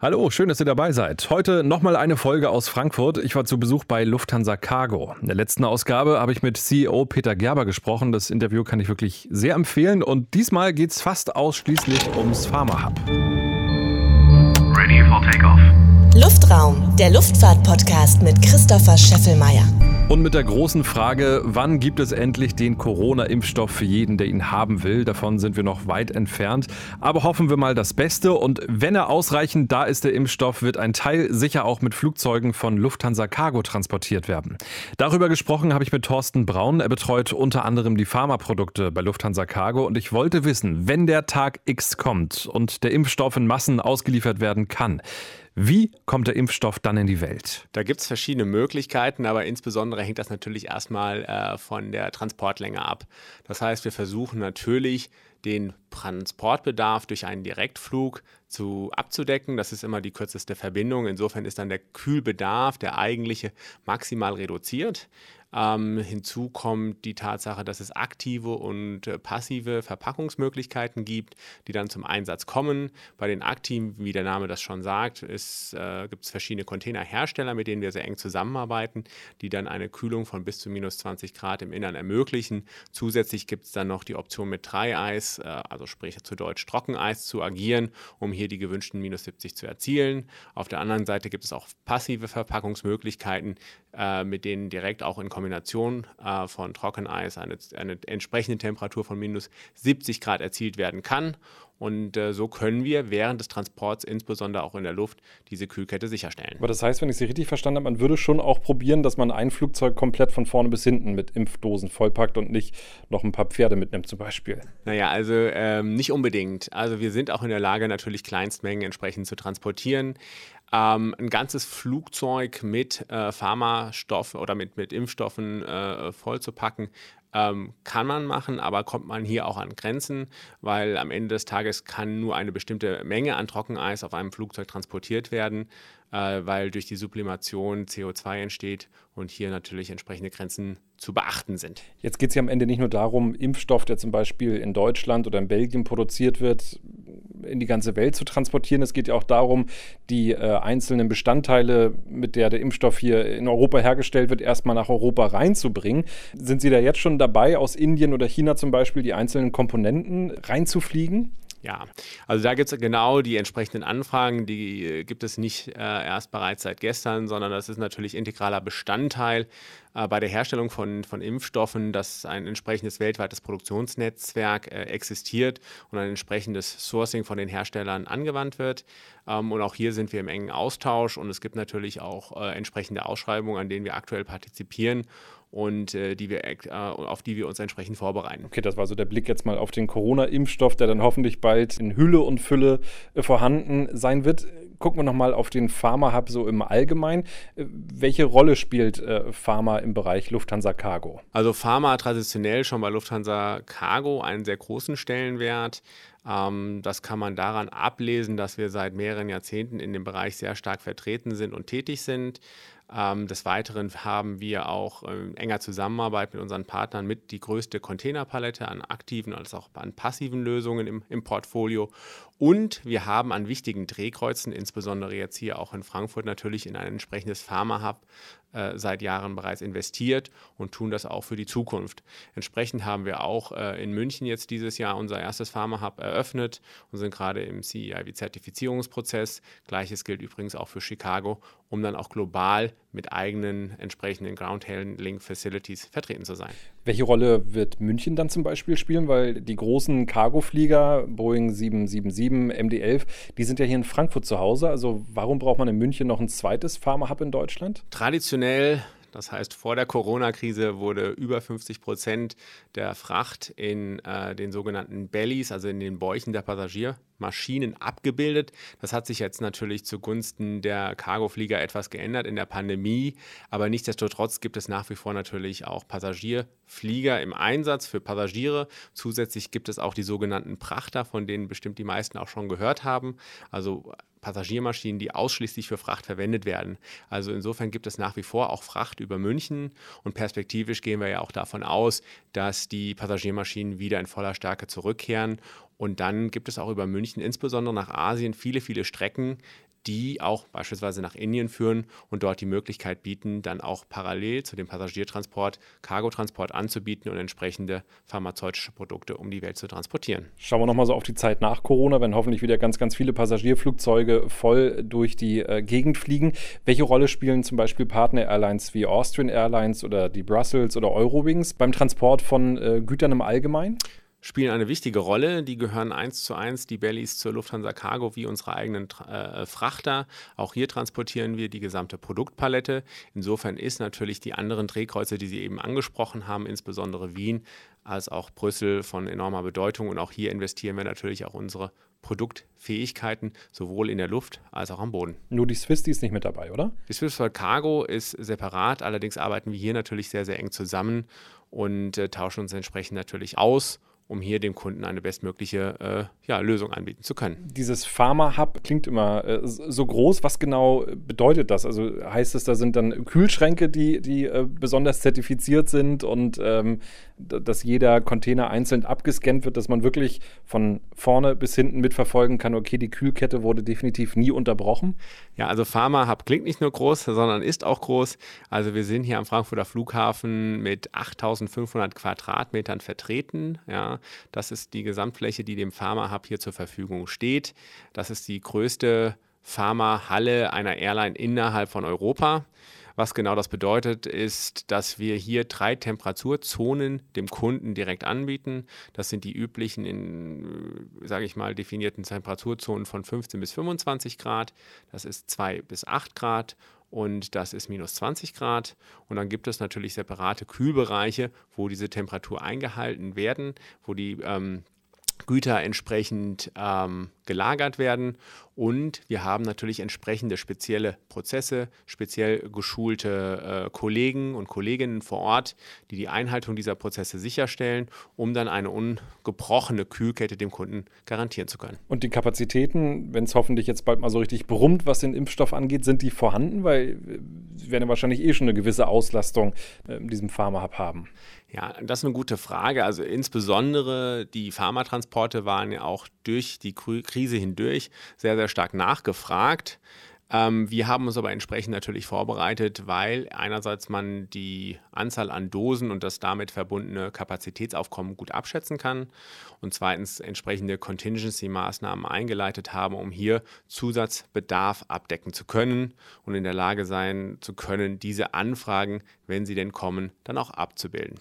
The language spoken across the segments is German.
Hallo, schön, dass ihr dabei seid. Heute nochmal eine Folge aus Frankfurt. Ich war zu Besuch bei Lufthansa Cargo. In der letzten Ausgabe habe ich mit CEO Peter Gerber gesprochen. Das Interview kann ich wirklich sehr empfehlen. Und diesmal geht es fast ausschließlich ums Pharma Hub. Ready for takeoff. Luftraum, der Luftfahrt-Podcast mit Christopher Scheffelmeier. Und mit der großen Frage, wann gibt es endlich den Corona-Impfstoff für jeden, der ihn haben will? Davon sind wir noch weit entfernt. Aber hoffen wir mal das Beste. Und wenn er ausreichend da ist, der Impfstoff, wird ein Teil sicher auch mit Flugzeugen von Lufthansa Cargo transportiert werden. Darüber gesprochen habe ich mit Thorsten Braun. Er betreut unter anderem die Pharmaprodukte bei Lufthansa Cargo. Und ich wollte wissen, wenn der Tag X kommt und der Impfstoff in Massen ausgeliefert werden kann, wie kommt der Impfstoff dann in die Welt? Da gibt es verschiedene Möglichkeiten, aber insbesondere hängt das natürlich erstmal äh, von der Transportlänge ab. Das heißt, wir versuchen natürlich den Transportbedarf durch einen Direktflug zu abzudecken. Das ist immer die kürzeste Verbindung. Insofern ist dann der Kühlbedarf, der eigentliche, maximal reduziert. Ähm, hinzu kommt die Tatsache, dass es aktive und äh, passive Verpackungsmöglichkeiten gibt, die dann zum Einsatz kommen. Bei den aktiven, wie der Name das schon sagt, äh, gibt es verschiedene Containerhersteller, mit denen wir sehr eng zusammenarbeiten, die dann eine Kühlung von bis zu minus 20 Grad im Innern ermöglichen. Zusätzlich gibt es dann noch die Option mit Dreieis, äh, also sprich zu Deutsch Trockeneis, zu agieren, um hier die gewünschten minus 70 zu erzielen. Auf der anderen Seite gibt es auch passive Verpackungsmöglichkeiten, äh, mit denen direkt auch in Kombination äh, von Trockeneis eine, eine entsprechende Temperatur von minus 70 Grad erzielt werden kann. Und äh, so können wir während des Transports, insbesondere auch in der Luft, diese Kühlkette sicherstellen. Aber das heißt, wenn ich Sie richtig verstanden habe, man würde schon auch probieren, dass man ein Flugzeug komplett von vorne bis hinten mit Impfdosen vollpackt und nicht noch ein paar Pferde mitnimmt zum Beispiel. Naja, also ähm, nicht unbedingt. Also wir sind auch in der Lage, natürlich Kleinstmengen entsprechend zu transportieren. Ähm, ein ganzes Flugzeug mit äh, Pharmastoffen oder mit, mit Impfstoffen äh, vollzupacken, ähm, kann man machen, aber kommt man hier auch an Grenzen, weil am Ende des Tages kann nur eine bestimmte Menge an Trockeneis auf einem Flugzeug transportiert werden äh, weil durch die Sublimation CO2 entsteht und hier natürlich entsprechende Grenzen zu beachten sind. Jetzt geht es ja am Ende nicht nur darum, Impfstoff, der zum Beispiel in Deutschland oder in Belgien produziert wird, in die ganze Welt zu transportieren. Es geht ja auch darum, die äh, einzelnen Bestandteile, mit der der Impfstoff hier in Europa hergestellt wird, erstmal nach Europa reinzubringen. Sind Sie da jetzt schon dabei, aus Indien oder China zum Beispiel die einzelnen Komponenten reinzufliegen? Ja, also da gibt es genau die entsprechenden Anfragen, die äh, gibt es nicht äh, erst bereits seit gestern, sondern das ist natürlich integraler Bestandteil äh, bei der Herstellung von, von Impfstoffen, dass ein entsprechendes weltweites Produktionsnetzwerk äh, existiert und ein entsprechendes Sourcing von den Herstellern angewandt wird. Ähm, und auch hier sind wir im engen Austausch und es gibt natürlich auch äh, entsprechende Ausschreibungen, an denen wir aktuell partizipieren und äh, die wir, äh, auf die wir uns entsprechend vorbereiten. Okay, das war so der Blick jetzt mal auf den Corona-Impfstoff, der dann hoffentlich bald in Hülle und Fülle äh, vorhanden sein wird. Gucken wir nochmal auf den Pharma-Hub so im Allgemeinen. Äh, welche Rolle spielt äh, Pharma im Bereich Lufthansa Cargo? Also Pharma traditionell schon bei Lufthansa Cargo einen sehr großen Stellenwert. Ähm, das kann man daran ablesen, dass wir seit mehreren Jahrzehnten in dem Bereich sehr stark vertreten sind und tätig sind. Ähm, des Weiteren haben wir auch in äh, enger Zusammenarbeit mit unseren Partnern mit die größte Containerpalette an aktiven als auch an passiven Lösungen im, im Portfolio. Und wir haben an wichtigen Drehkreuzen, insbesondere jetzt hier auch in Frankfurt, natürlich in ein entsprechendes Pharma-Hub äh, seit Jahren bereits investiert und tun das auch für die Zukunft. Entsprechend haben wir auch äh, in München jetzt dieses Jahr unser erstes Pharma-Hub eröffnet und sind gerade im CEIV-Zertifizierungsprozess. Gleiches gilt übrigens auch für Chicago, um dann auch global mit eigenen entsprechenden Ground Handling Facilities vertreten zu sein. Welche Rolle wird München dann zum Beispiel spielen? Weil die großen Cargoflieger, Boeing 777, MD11, die sind ja hier in Frankfurt zu Hause. Also warum braucht man in München noch ein zweites Pharma-Hub in Deutschland? Traditionell das heißt, vor der Corona-Krise wurde über 50 Prozent der Fracht in äh, den sogenannten Bellies, also in den Bäuchen der Passagiermaschinen, abgebildet. Das hat sich jetzt natürlich zugunsten der Cargoflieger etwas geändert in der Pandemie, aber nichtsdestotrotz gibt es nach wie vor natürlich auch Passagierflieger im Einsatz für Passagiere. Zusätzlich gibt es auch die sogenannten Prachter, von denen bestimmt die meisten auch schon gehört haben. Also Passagiermaschinen, die ausschließlich für Fracht verwendet werden. Also insofern gibt es nach wie vor auch Fracht über München und perspektivisch gehen wir ja auch davon aus, dass die Passagiermaschinen wieder in voller Stärke zurückkehren. Und dann gibt es auch über München, insbesondere nach Asien, viele, viele Strecken, die auch beispielsweise nach Indien führen und dort die Möglichkeit bieten, dann auch parallel zu dem Passagiertransport Cargotransport anzubieten und entsprechende pharmazeutische Produkte um die Welt zu transportieren. Schauen wir nochmal so auf die Zeit nach Corona, wenn hoffentlich wieder ganz, ganz viele Passagierflugzeuge voll durch die äh, Gegend fliegen. Welche Rolle spielen zum Beispiel Partner-Airlines wie Austrian Airlines oder die Brussels oder Eurowings beim Transport von äh, Gütern im Allgemeinen? Spielen eine wichtige Rolle. Die gehören eins zu eins, die Bellies zur Lufthansa Cargo wie unsere eigenen äh, Frachter. Auch hier transportieren wir die gesamte Produktpalette. Insofern ist natürlich die anderen Drehkreuze, die Sie eben angesprochen haben, insbesondere Wien als auch Brüssel von enormer Bedeutung. Und auch hier investieren wir natürlich auch unsere Produktfähigkeiten sowohl in der Luft als auch am Boden. Nur die Swiss, die ist nicht mit dabei, oder? Die Swiss for Cargo ist separat, allerdings arbeiten wir hier natürlich sehr, sehr eng zusammen und äh, tauschen uns entsprechend natürlich aus um hier dem Kunden eine bestmögliche äh, ja, Lösung anbieten zu können. Dieses Pharma-Hub klingt immer äh, so groß. Was genau bedeutet das? Also heißt es, da sind dann Kühlschränke, die, die äh, besonders zertifiziert sind und ähm, dass jeder Container einzeln abgescannt wird, dass man wirklich von vorne bis hinten mitverfolgen kann, okay, die Kühlkette wurde definitiv nie unterbrochen? Ja, also Pharma-Hub klingt nicht nur groß, sondern ist auch groß. Also wir sind hier am Frankfurter Flughafen mit 8500 Quadratmetern vertreten. Ja, das ist die Gesamtfläche, die dem Pharma-Hub hier zur Verfügung steht. Das ist die größte Pharma-Halle einer Airline innerhalb von Europa. Was genau das bedeutet, ist, dass wir hier drei Temperaturzonen dem Kunden direkt anbieten. Das sind die üblichen, in, sage ich mal, definierten Temperaturzonen von 15 bis 25 Grad. Das ist 2 bis 8 Grad und das ist minus 20 Grad. Und dann gibt es natürlich separate Kühlbereiche, wo diese Temperatur eingehalten werden, wo die ähm, Güter entsprechend ähm, gelagert werden. Und wir haben natürlich entsprechende spezielle Prozesse, speziell geschulte äh, Kollegen und Kolleginnen vor Ort, die die Einhaltung dieser Prozesse sicherstellen, um dann eine ungebrochene Kühlkette dem Kunden garantieren zu können. Und die Kapazitäten, wenn es hoffentlich jetzt bald mal so richtig brummt, was den Impfstoff angeht, sind die vorhanden? Weil Sie werden ja wahrscheinlich eh schon eine gewisse Auslastung äh, in diesem Pharma-Hub haben. Ja, das ist eine gute Frage. Also insbesondere die Pharmatransporte waren ja auch durch die Krise hindurch sehr, sehr stark nachgefragt. Ähm, wir haben uns aber entsprechend natürlich vorbereitet, weil einerseits man die Anzahl an Dosen und das damit verbundene Kapazitätsaufkommen gut abschätzen kann und zweitens entsprechende Contingency-Maßnahmen eingeleitet haben, um hier Zusatzbedarf abdecken zu können und in der Lage sein zu können, diese Anfragen, wenn sie denn kommen, dann auch abzubilden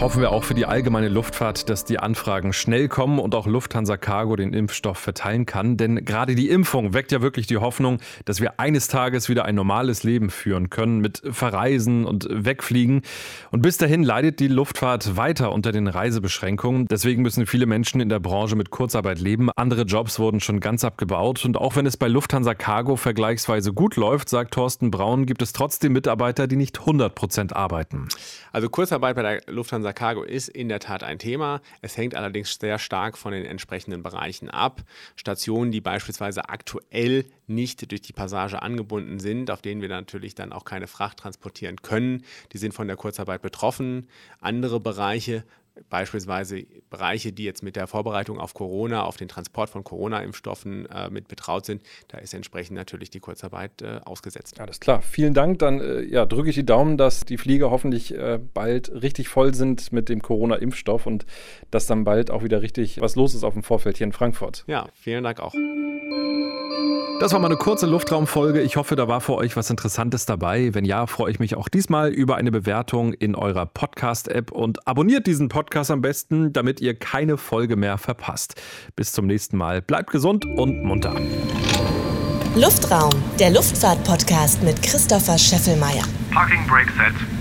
hoffen wir auch für die allgemeine Luftfahrt, dass die Anfragen schnell kommen und auch Lufthansa Cargo den Impfstoff verteilen kann. Denn gerade die Impfung weckt ja wirklich die Hoffnung, dass wir eines Tages wieder ein normales Leben führen können mit Verreisen und Wegfliegen. Und bis dahin leidet die Luftfahrt weiter unter den Reisebeschränkungen. Deswegen müssen viele Menschen in der Branche mit Kurzarbeit leben. Andere Jobs wurden schon ganz abgebaut. Und auch wenn es bei Lufthansa Cargo vergleichsweise gut läuft, sagt Thorsten Braun, gibt es trotzdem Mitarbeiter, die nicht 100 Prozent arbeiten. Also Kurzarbeit bei der Lufthansa Lufthansa Cargo ist in der Tat ein Thema. Es hängt allerdings sehr stark von den entsprechenden Bereichen ab. Stationen, die beispielsweise aktuell nicht durch die Passage angebunden sind, auf denen wir natürlich dann auch keine Fracht transportieren können, die sind von der Kurzarbeit betroffen. Andere Bereiche beispielsweise Bereiche, die jetzt mit der Vorbereitung auf Corona, auf den Transport von Corona-Impfstoffen äh, mit betraut sind, da ist entsprechend natürlich die Kurzarbeit äh, ausgesetzt. Alles klar, vielen Dank. Dann äh, ja, drücke ich die Daumen, dass die Flieger hoffentlich äh, bald richtig voll sind mit dem Corona-Impfstoff und dass dann bald auch wieder richtig was los ist auf dem Vorfeld hier in Frankfurt. Ja, vielen Dank auch. Das war mal eine kurze Luftraumfolge. Ich hoffe, da war für euch was Interessantes dabei. Wenn ja, freue ich mich auch diesmal über eine Bewertung in eurer Podcast-App und abonniert diesen Podcast am besten, damit ihr keine Folge mehr verpasst. Bis zum nächsten Mal. Bleibt gesund und munter. Luftraum, der Luftfahrt-Podcast mit Christopher Scheffelmeier. Parking Brake Set.